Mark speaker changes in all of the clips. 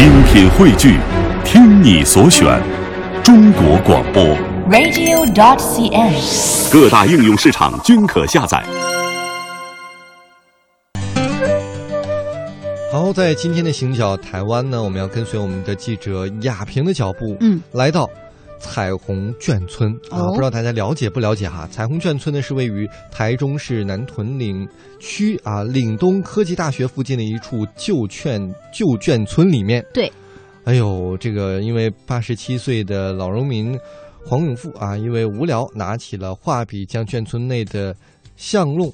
Speaker 1: 精品汇聚，听你所选，中国广播。
Speaker 2: radio.dot.cn，。
Speaker 1: 各大应用市场均可下载。
Speaker 3: 好，在今天的行脚台湾呢，我们要跟随我们的记者亚平的脚步，
Speaker 4: 嗯，
Speaker 3: 来到彩虹眷村啊，
Speaker 4: 哦
Speaker 3: 不知道大家了解不了解哈？彩虹眷村呢是位于台中市南屯岭区啊岭东科技大学附近的一处旧眷旧眷村里面。
Speaker 4: 对，
Speaker 3: 哎呦，这个因为八十七岁的老农民黄永富啊，因为无聊拿起了画笔，将眷村内的巷弄。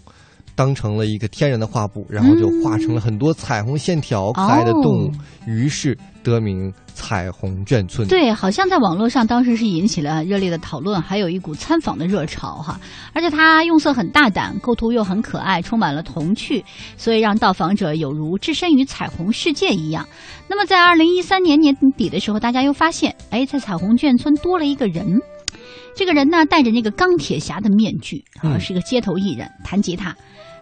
Speaker 3: 当成了一个天然的画布，然后就画成了很多彩虹线条、可爱的动物，
Speaker 4: 哦
Speaker 3: 于是得名彩虹眷村。
Speaker 4: 对，好像在网络上当时是引起了热烈的讨论，还有一股参访的热潮哈。而且它用色很大胆，构图又很可爱，充满了童趣，所以让到访者有如置身于彩虹世界一样。那么在二零一三年年底的时候，大家又发现，哎，在彩虹眷村多了一个人。这个人呢，戴着那个钢铁侠的面具啊，
Speaker 3: 嗯
Speaker 4: 是个街头艺人，弹吉他。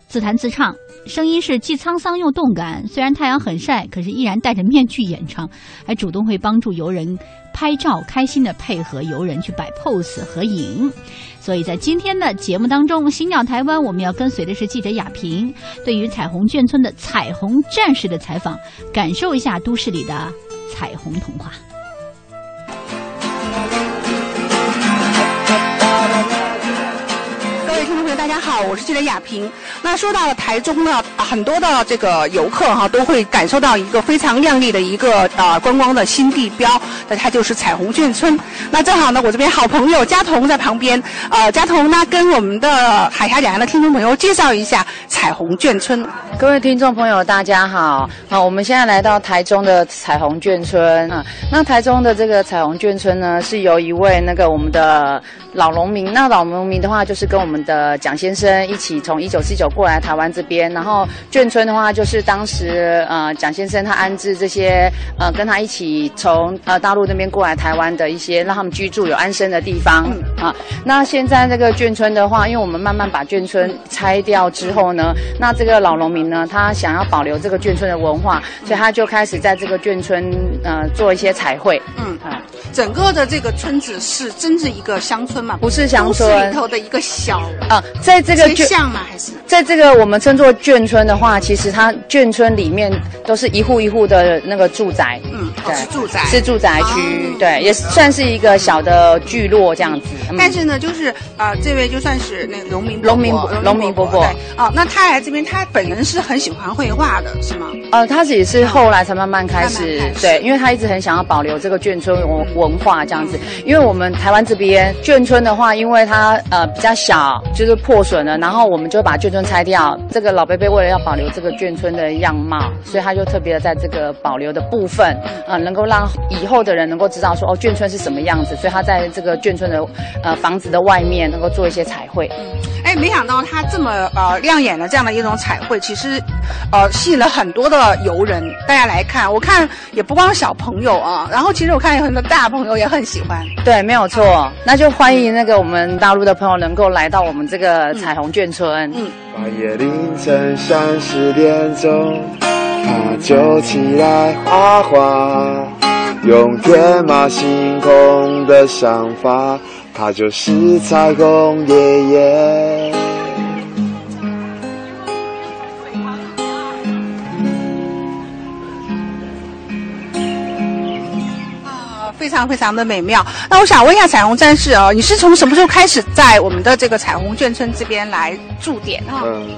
Speaker 4: 自弹自唱，声音是既沧桑又动感。虽然太阳很晒，可是依然戴着面具演唱，还主动会帮助游人拍照，开心的配合游人去摆 pose 合影。所以在今天的节目当中，《新鸟台湾》我们要跟随的是记者雅萍，对于彩虹眷村的彩虹战士的采访，感受一下都市里的彩虹童话。
Speaker 5: 我是记者亚萍。那说到台中呢，很多的这个游客哈、都会感受到一个非常亮丽的一个呃观光的新地标，那它就是彩虹眷村。那正好呢，我这边好朋友佳彤在旁边，呃，佳彤呢跟我们的海峡两岸的听众朋友介绍一下彩虹眷村。
Speaker 6: 各位听众朋友，大家好！好，我们现在来到台中的彩虹眷村啊。那台中的这个彩虹眷村呢，是由一位那个我们的老农民，那老农民的话就是跟我们的蒋先生一起从一九四九过来台湾这边，然后眷村的话就是当时呃蒋先生他安置这些呃跟他一起从呃大陆那边过来台湾的一些让他们居住有安身的地方啊。那现在这个眷村的话，因为我们慢慢把眷村拆掉之后呢，那这个老农民呢，他想要保留这个眷村的文化，所以他就开始在这个眷村呃做一些彩绘。
Speaker 5: 嗯，
Speaker 6: 啊，
Speaker 5: 整个的这个村子是真是一个乡村嘛？
Speaker 6: 不是乡村
Speaker 5: 里头的一个小
Speaker 6: 啊，在这个
Speaker 5: 巷吗？还是？
Speaker 6: 在这个我们称作眷村的话，其实它眷村里面都是一户一户的那个住宅，
Speaker 5: 嗯，哦
Speaker 6: 对
Speaker 5: 是住宅，
Speaker 6: 是住宅区，
Speaker 5: 哦
Speaker 6: 对，也算是一个小的聚落这样子。嗯
Speaker 5: 但是呢，就是呃，这位就算是那个农民
Speaker 6: 农民伯农民伯伯
Speaker 5: 对哦，那他来这边，他本人是很喜欢绘画的，是吗？
Speaker 6: 呃，他也是后来才慢慢开始，对，因为他一直很想要保留这个眷村文文化这样子。因为我们台湾这边眷村的话，因为它呃比较小，就是破损了，然后我们就把眷村拆掉。这个老贝贝为了要保留这个眷村的样貌，所以他就特别的在这个保留的部分，呃，能够让以后的人能够知道说哦眷村是什么样子，所以他在这个眷村的呃房子的外面能够做一些彩绘。
Speaker 5: 哎，没想到他这么呃亮眼的这样的一种彩绘，其实呃吸引了很多的游人，大家来看。我看也不光小朋友啊，然后其实我看有很多大朋友也很喜欢。
Speaker 6: 对，没有错。那就欢迎那个我们大陆的朋友能够来到我们这个彩虹眷村。
Speaker 5: 嗯
Speaker 7: 半夜凌晨三四点钟，他就起来画画，用天马行空的想法，他就是彩虹爷爷。
Speaker 5: 常非常的美妙。那我想问一下彩虹战士哦，你是从什么时候开始在我们的这个彩虹眷村这边来驻点啊？
Speaker 7: 嗯，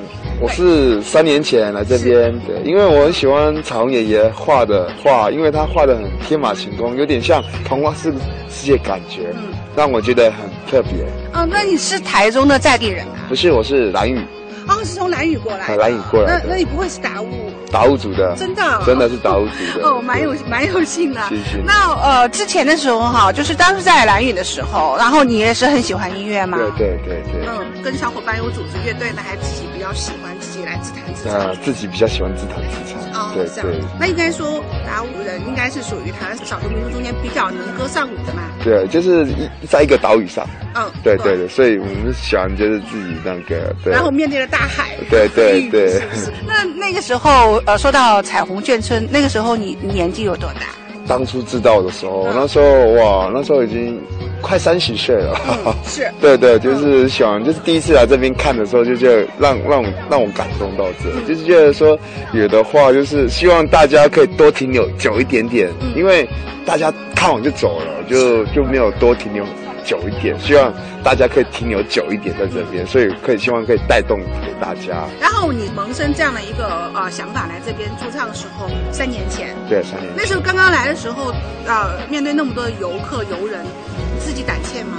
Speaker 7: 我是三年前来这边的，因为我很喜欢彩虹爷爷画的画，因为他画的很天马行空，有点像童话世世界感觉，嗯让我觉得很特别。
Speaker 5: 哦，那你是台中的在地人啊？
Speaker 7: 不是，我是蓝屿，
Speaker 5: 哦，是从兰屿过来的。
Speaker 7: 蓝屿过来，
Speaker 5: 那那你不会是达悟？
Speaker 7: 达悟族的，
Speaker 5: 真的哦
Speaker 7: 真的是达悟族的。
Speaker 5: 哦，蛮有蛮有幸的。
Speaker 7: 谢谢
Speaker 5: 那呃，之前的时候哈，就是当时在蓝雨的时候，然后你也是很喜欢音乐吗？
Speaker 7: 对对对对。
Speaker 5: 嗯，跟小伙伴有组织乐队呢，还自己比较较喜欢自己来自弹自
Speaker 7: 呃
Speaker 5: 唱？，
Speaker 7: 自己比较喜欢自弹自唱。
Speaker 5: 哦，
Speaker 7: 对对。
Speaker 5: 那应该说达悟人应该是属于台湾少数民族中间比较能歌善舞的嘛。
Speaker 7: 对，就是一在一个岛屿上，
Speaker 5: 嗯，
Speaker 7: 对对对，所以我们喜欢就是自己那个对。
Speaker 5: 然后面对着大海，
Speaker 7: 对对对
Speaker 5: 是不是？那那个时候，呃，说到彩虹眷村，那个时候你你年纪有多大？
Speaker 7: 当初知道的时候，
Speaker 5: 嗯
Speaker 7: 那时候哇，那时候已经快三十岁了。
Speaker 5: 嗯，是。
Speaker 7: 对对，就是想，就是第一次来这边看的时候，就觉得让让我让我感动到这，
Speaker 5: 嗯。
Speaker 7: 就是觉得说有的话，就是希望大家可以多停留久一点点，
Speaker 5: 嗯。
Speaker 7: 因为大家看完就走了，就就没有多停留久一点，希望大家可以停留久一点在这边，所以可以希望可以带动给大家。
Speaker 5: 然后你萌生这样的一个呃想法来这边驻唱的时候，三年前，
Speaker 7: 对，三年
Speaker 5: 那时候刚刚来的时候，呃，面对那么多的游客游人，你自己胆怯吗？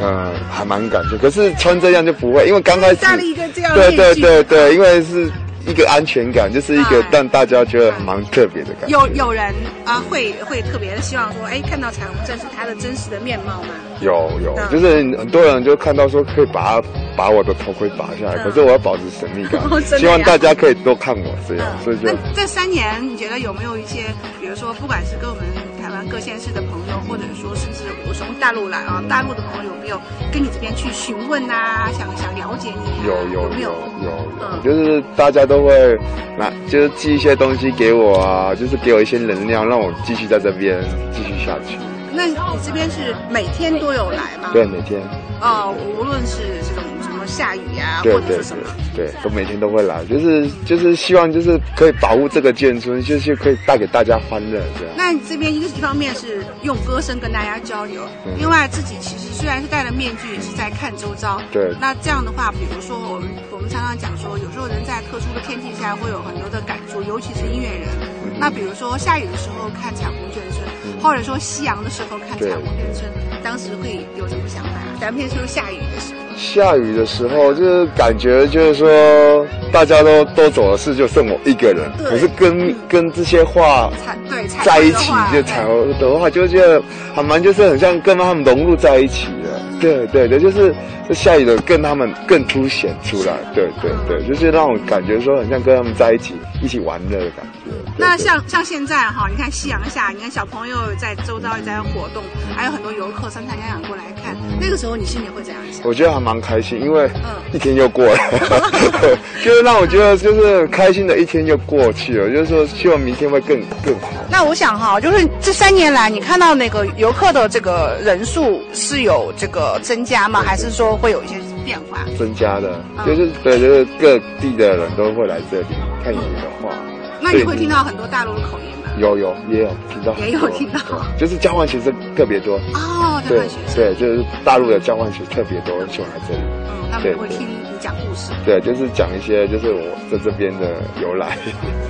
Speaker 7: 嗯，还蛮感觉，可是穿这样就不会，因为刚开始
Speaker 5: 加了一个这样
Speaker 7: 对对对对，因为是一个安全感，就是一个
Speaker 5: 哎
Speaker 7: 让大家觉得蛮特别的感觉。
Speaker 5: 有有人啊、会会特别希望说，哎，看到彩虹镇是他的真实的面貌吗？
Speaker 7: 有有
Speaker 5: 嗯，
Speaker 7: 就是很多人就看到说可以把它把我的头盔拔下来，
Speaker 5: 嗯
Speaker 7: 可是我要保持神秘感 希望大家可以多看我这样，所以就
Speaker 5: 那这三年，你觉得有没有一些，比如说，不管是跟我们台湾各县市的朋友，或者说甚至我从大陆来啊，大陆的朋友有没有跟你这边去询问呐、想想了解你、啊？
Speaker 7: 有有
Speaker 5: 没
Speaker 7: 有
Speaker 5: 有？
Speaker 7: 就是大家都会拿，就是寄一些东西给我啊，就是给我一些能量，让我继续在这边继续下去。
Speaker 5: 那你这边是每天都有来吗？
Speaker 7: 对，。每天，
Speaker 5: 哦，无论是这种什么下雨啊，
Speaker 7: 对对对
Speaker 5: 或者是什么，
Speaker 7: 对，都每天都会来，就是就是希望就是可以保护这个建村，就是可以带给大家欢乐这样。
Speaker 5: 那你这边一个一方面是用歌声跟大家交流，
Speaker 7: 嗯
Speaker 5: 另外自己其实虽然是戴了面具，也是在看周遭。
Speaker 7: 对
Speaker 5: 那这样的话，比如说我们我们常常讲说，有时候人在特殊的天气下会有很多的感触，尤其是音乐人。
Speaker 7: 嗯
Speaker 5: 那比如说下雨的时候看彩虹眷村，或者说夕阳的时候看彩虹眷村，当时会有什么想法？咱们现在说下雨的时候，
Speaker 7: 下雨的时候，就是感觉就是说，大家都都走了，是就剩我一个人。可是跟跟这些话
Speaker 5: 对
Speaker 7: 在一起就彩虹的话，就觉得还蛮就是很像跟他们融入在一起的。对对对，就是就下雨的跟他们更凸显出来。对对对，就是让我感觉说很像跟他们在一起一起玩乐的感觉。
Speaker 5: 那像像现在哈，你看夕阳下，你看小朋友在周遭也在活动，还有很多游客三三两两过来看，那个时候你心里会怎样想？
Speaker 7: 我觉得还蛮开心，因为
Speaker 5: 嗯
Speaker 7: 一天又过了，就是让我觉得就是开心的一天就过去了，就是说希望明天会更更好。
Speaker 5: 那我想哈，就是这三年来，你看到那个游客的这个人数是有这个增加吗？还是说会有一些变化？
Speaker 7: 增加的，
Speaker 5: 嗯。
Speaker 7: 就是对，就是各地的人都会来这里看你的话，
Speaker 5: 那你会听到很多大陆的口音吗？
Speaker 7: 有有也有听到
Speaker 5: 也有听到。
Speaker 7: 就是交换学生特别多，
Speaker 5: 哦，台
Speaker 7: 对
Speaker 5: 湾学生，
Speaker 7: 对，就是大陆的交换学生特别多，喜欢来这里，
Speaker 5: 嗯，他们
Speaker 7: 对
Speaker 5: 会听你讲故事。
Speaker 7: 对，就是讲一些就是我在这边的由来，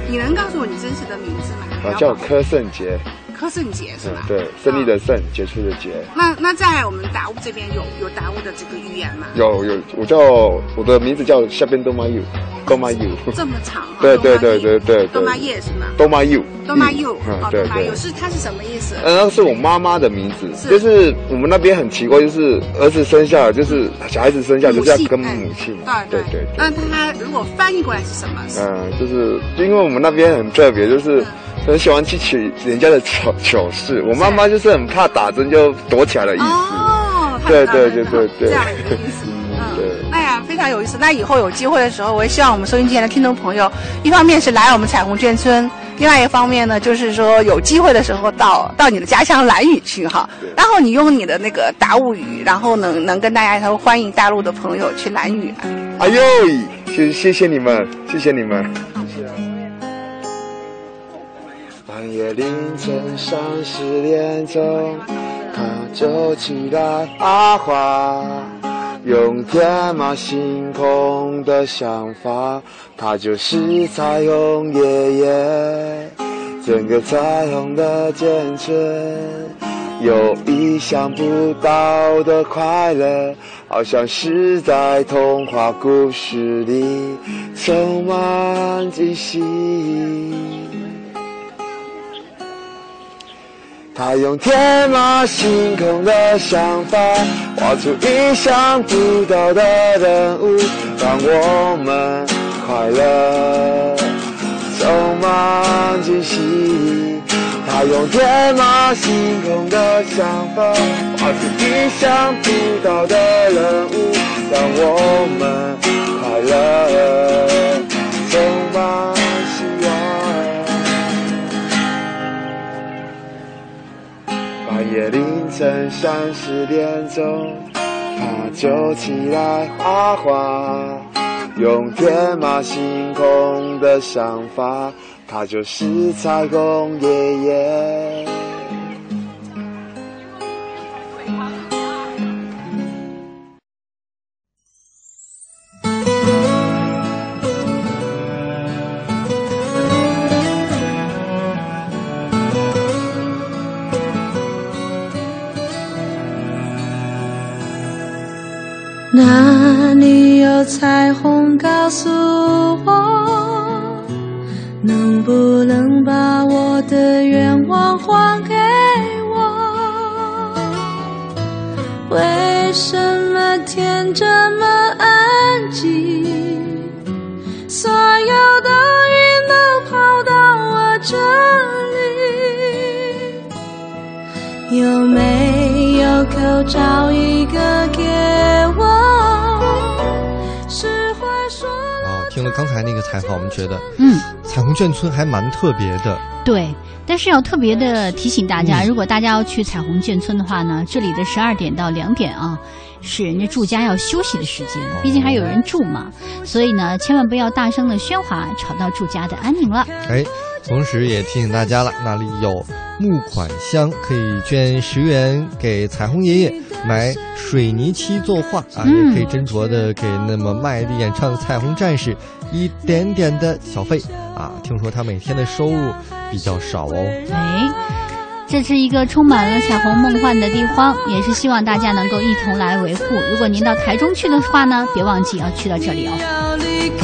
Speaker 5: 你能告诉我你真实的名字吗？
Speaker 7: 啊，叫柯胜杰，
Speaker 5: 柯圣杰是吧？，
Speaker 7: 嗯对，胜利的胜，杰出的杰。
Speaker 5: 那那在我们达悟这边有有达悟的这个语言吗？
Speaker 7: 有有，我叫我的名字叫下边东妈 you，东妈 you，
Speaker 5: 这么长啊？
Speaker 7: 对对对对对对
Speaker 5: 东妈叶是吗？
Speaker 7: 东妈 you，
Speaker 5: 东妈 you，
Speaker 7: 嗯
Speaker 5: 哦，
Speaker 7: 对对。
Speaker 5: 是它是什么意思？
Speaker 7: 呃，那是我妈妈的名字，就是我们那边很奇怪，就是儿子生下来，就是小孩子生下来就是要跟
Speaker 5: 哎
Speaker 7: 母亲，
Speaker 5: 对
Speaker 7: 对对
Speaker 5: 那它如果翻译过来是什么？是
Speaker 7: 嗯，就是就因为我们那边很特别，就是
Speaker 5: 嗯
Speaker 7: 很喜欢去取人家的糗糗事。我妈妈就是很怕打针就躲起来的意思。
Speaker 5: 哦，
Speaker 7: 对对对对对
Speaker 5: 这样的一个意思。
Speaker 7: 对
Speaker 5: 哎呀，非常有意思。那以后有机会的时候，我也希望我们收音机前的听众朋友，一方面是来我们彩虹眷村，另外一方面呢，就是说有机会的时候到到你的家乡兰屿去哈
Speaker 7: 对，
Speaker 5: 然后你用你的那个达悟语，然后能能跟大家说欢迎大陆的朋友去兰屿。
Speaker 7: 哎呦，谢谢谢你们，谢谢你们。半夜凌晨三四点钟，他就起来阿花，用天马行空的想法，他就是彩虹爷爷。整个彩虹的眷村，有意想不到的快乐，好像是在童话故事里，充满惊喜。他用天马行空的想法，画出意想不到的人物，让我们快乐，充满惊喜。他用天马行空的想法，画出意想不到的人物，让我们快乐，夜凌晨三四点钟，他就起来画画，用天马行空的想法，他就是彩虹爷爷。
Speaker 2: 哪里有彩虹？告诉我，能不能把我的愿望还给我？为什么天这么安静？所有的云都跑到我这里，有没有口罩一个给我？
Speaker 3: 听了刚才那个采访，我们觉得
Speaker 4: 嗯，
Speaker 3: 彩虹眷村还蛮特别的。
Speaker 4: 对。但是要特别的提醒大家，
Speaker 3: 嗯
Speaker 4: 如果大家要去彩虹眷村的话呢，这里的十二点到两点啊，是人家住家要休息的时间，毕竟还有人住嘛，所以呢，千万不要大声的喧哗，吵到住家的安宁了。
Speaker 3: 哎，同时也提醒大家了，那里有募款箱，可以捐十元给彩虹爷爷买水泥漆作画啊，
Speaker 4: 嗯
Speaker 3: 也可以斟酌的给那么卖力演唱的彩虹战士一点点的小费啊。听说他每天的收入比较少哦。
Speaker 4: 哎，这是一个充满了彩虹梦幻的地方，也是希望大家能够一同来维护。如果您到台中去的话呢，别忘记要去到这里哦。